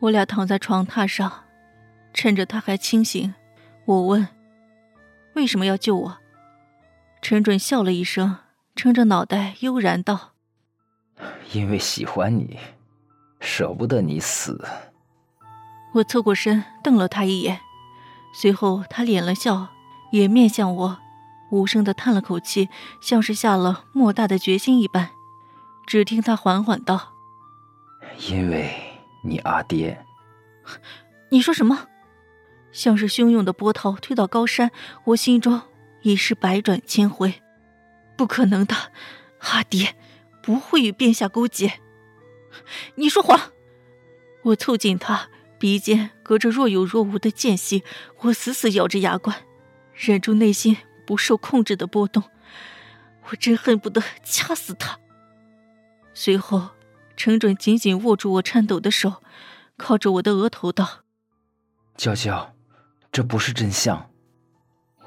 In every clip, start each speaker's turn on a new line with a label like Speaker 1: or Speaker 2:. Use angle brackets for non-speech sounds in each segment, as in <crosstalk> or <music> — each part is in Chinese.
Speaker 1: 我俩躺在床榻上，趁着他还清醒，我问：“为什么要救我？”陈准笑了一声，撑着脑袋悠然道：“
Speaker 2: 因为喜欢你，舍不得你死。”
Speaker 1: 我侧过身瞪了他一眼，随后他敛了笑，也面向我，无声的叹了口气，像是下了莫大的决心一般。只听他缓缓道：“
Speaker 2: 因为你阿爹。”
Speaker 1: 你说什么？像是汹涌的波涛推倒高山，我心中已是百转千回。不可能的，阿爹不会与殿下勾结。你说谎！我凑近他，鼻尖隔着若有若无的间隙，我死死咬着牙关，忍住内心不受控制的波动。我真恨不得掐死他。随后，程准紧紧握住我颤抖的手，靠着我的额头道：“
Speaker 2: 娇娇，这不是真相。”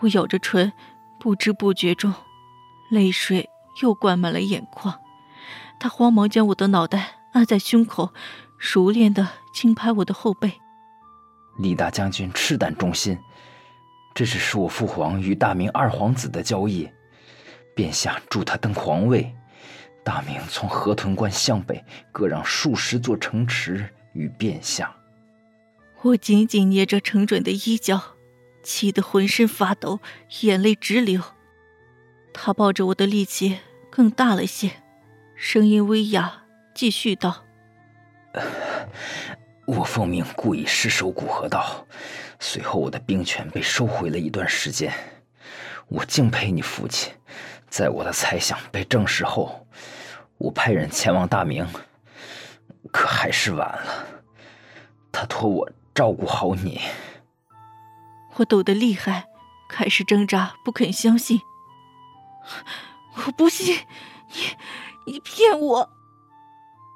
Speaker 1: 我咬着唇，不知不觉中，泪水又灌满了眼眶。他慌忙将我的脑袋按在胸口，熟练的轻拍我的后背。
Speaker 2: 李大将军赤胆忠心，这只是我父皇与大明二皇子的交易，殿下助他登皇位。大明从河豚关向北割让数十座城池与变相。
Speaker 1: 我紧紧捏着程准的衣角，气得浑身发抖，眼泪直流。他抱着我的力气更大了些，声音微哑，继续道：“ <laughs>
Speaker 2: 我奉命故意失守古河道，随后我的兵权被收回了一段时间。我敬佩你父亲。”在我的猜想被证实后，我派人前往大明，可还是晚了。他托我照顾好你。
Speaker 1: 我抖得厉害，开始挣扎，不肯相信。我不信，你你骗我！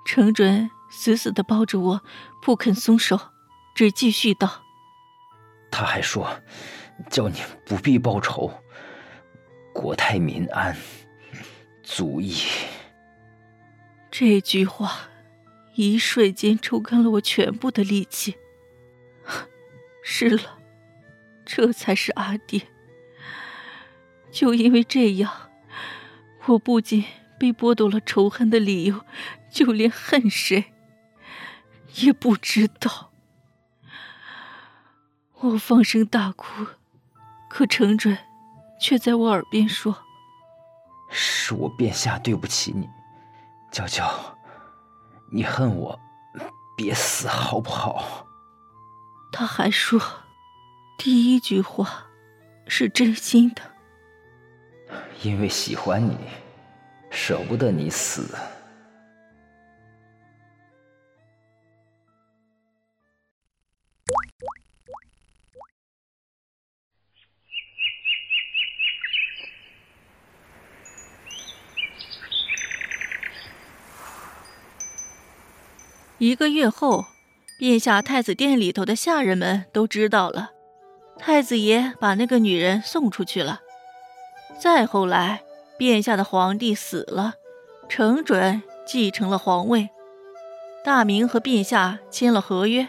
Speaker 1: 程准死死的抱着我，不肯松手，只继续道：“
Speaker 2: 他还说，叫你不必报仇。”国泰民安，足矣。
Speaker 1: 这句话，一瞬间抽干了我全部的力气。<laughs> 是了，这才是阿爹。就因为这样，我不仅被剥夺了仇恨的理由，就连恨谁也不知道。我放声大哭，可程准。却在我耳边说：“
Speaker 2: 是我殿下对不起你，娇娇，你恨我，别死好不好？”
Speaker 1: 他还说，第一句话是真心的，
Speaker 2: 因为喜欢你，舍不得你死。
Speaker 1: 一个月后，殿下太子殿里头的下人们都知道了，太子爷把那个女人送出去了。再后来，殿下的皇帝死了，程准继承了皇位。大明和殿下签了合约，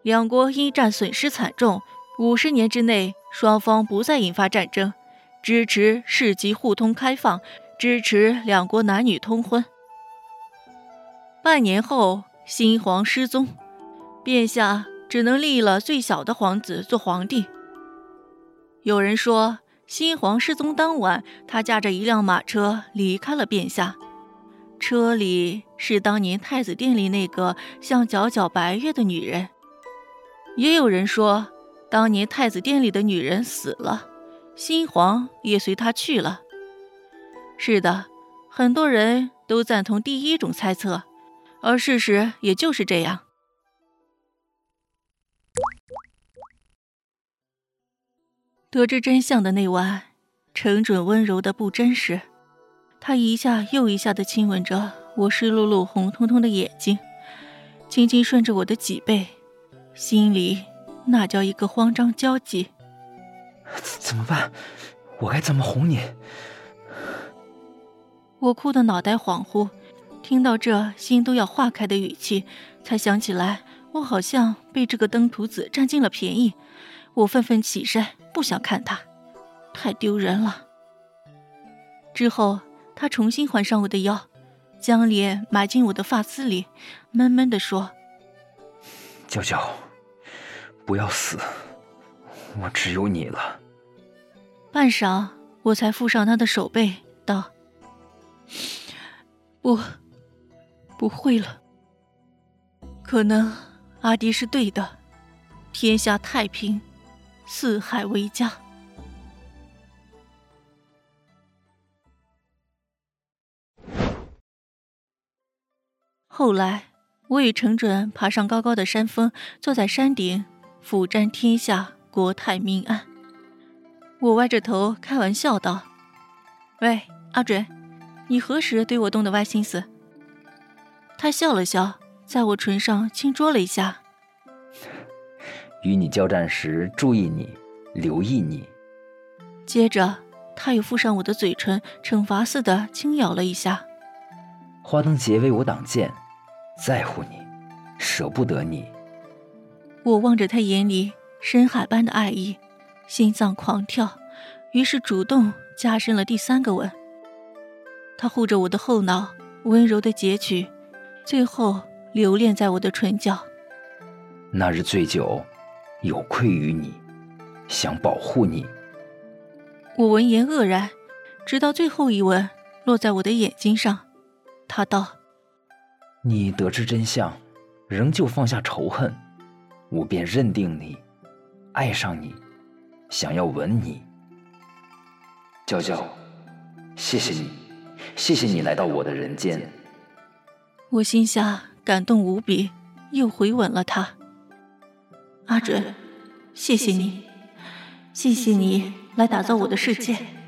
Speaker 1: 两国因战损失惨重，五十年之内双方不再引发战争，支持市级互通开放，支持两国男女通婚。半年后。新皇失踪，殿下只能立了最小的皇子做皇帝。有人说，新皇失踪当晚，他驾着一辆马车离开了殿下，车里是当年太子殿里那个像皎皎白月的女人。也有人说，当年太子殿里的女人死了，新皇也随她去了。是的，很多人都赞同第一种猜测。而事实也就是这样。得知真相的那晚，程准温柔的不真实，他一下又一下的亲吻着我湿漉漉、红彤彤的眼睛，轻轻顺着我的脊背，心里那叫一个慌张焦急。
Speaker 2: 怎么办？我该怎么哄你？
Speaker 1: 我哭得脑袋恍惚。听到这心都要化开的语气，才想起来我好像被这个登徒子占尽了便宜，我愤愤起身，不想看他，太丢人了。之后，他重新环上我的腰，将脸埋进我的发丝里，闷闷地说：“
Speaker 2: 娇娇，不要死，我只有你了。”
Speaker 1: 半晌，我才附上他的手背，道：“不，不会了。可能阿迪是对的，天下太平，四海为家。”后来，我与程准爬上高高的山峰，坐在山顶，俯瞻天下，国泰民安。我歪着头开玩笑道：“喂，阿准，你何时对我动的歪心思？”他笑了笑，在我唇上轻啄了一下。
Speaker 2: 与你交战时，注意你，留意你。
Speaker 1: 接着，他又附上我的嘴唇，惩罚似的轻咬了一下。
Speaker 2: 花灯节为我挡箭。在乎你，舍不得你。
Speaker 1: 我望着他眼里深海般的爱意，心脏狂跳，于是主动加深了第三个吻。他护着我的后脑，温柔的截取，最后留恋在我的唇角。
Speaker 2: 那日醉酒，有愧于你，想保护你。
Speaker 1: 我闻言愕然，直到最后一吻落在我的眼睛上，他道。
Speaker 2: 你得知真相，仍旧放下仇恨，我便认定你，爱上你，想要吻你。娇娇，谢谢你，谢谢你来到我的人间。
Speaker 1: 我心下感动无比，又回吻了他。阿准，谢谢你，谢谢你来打造我的世界。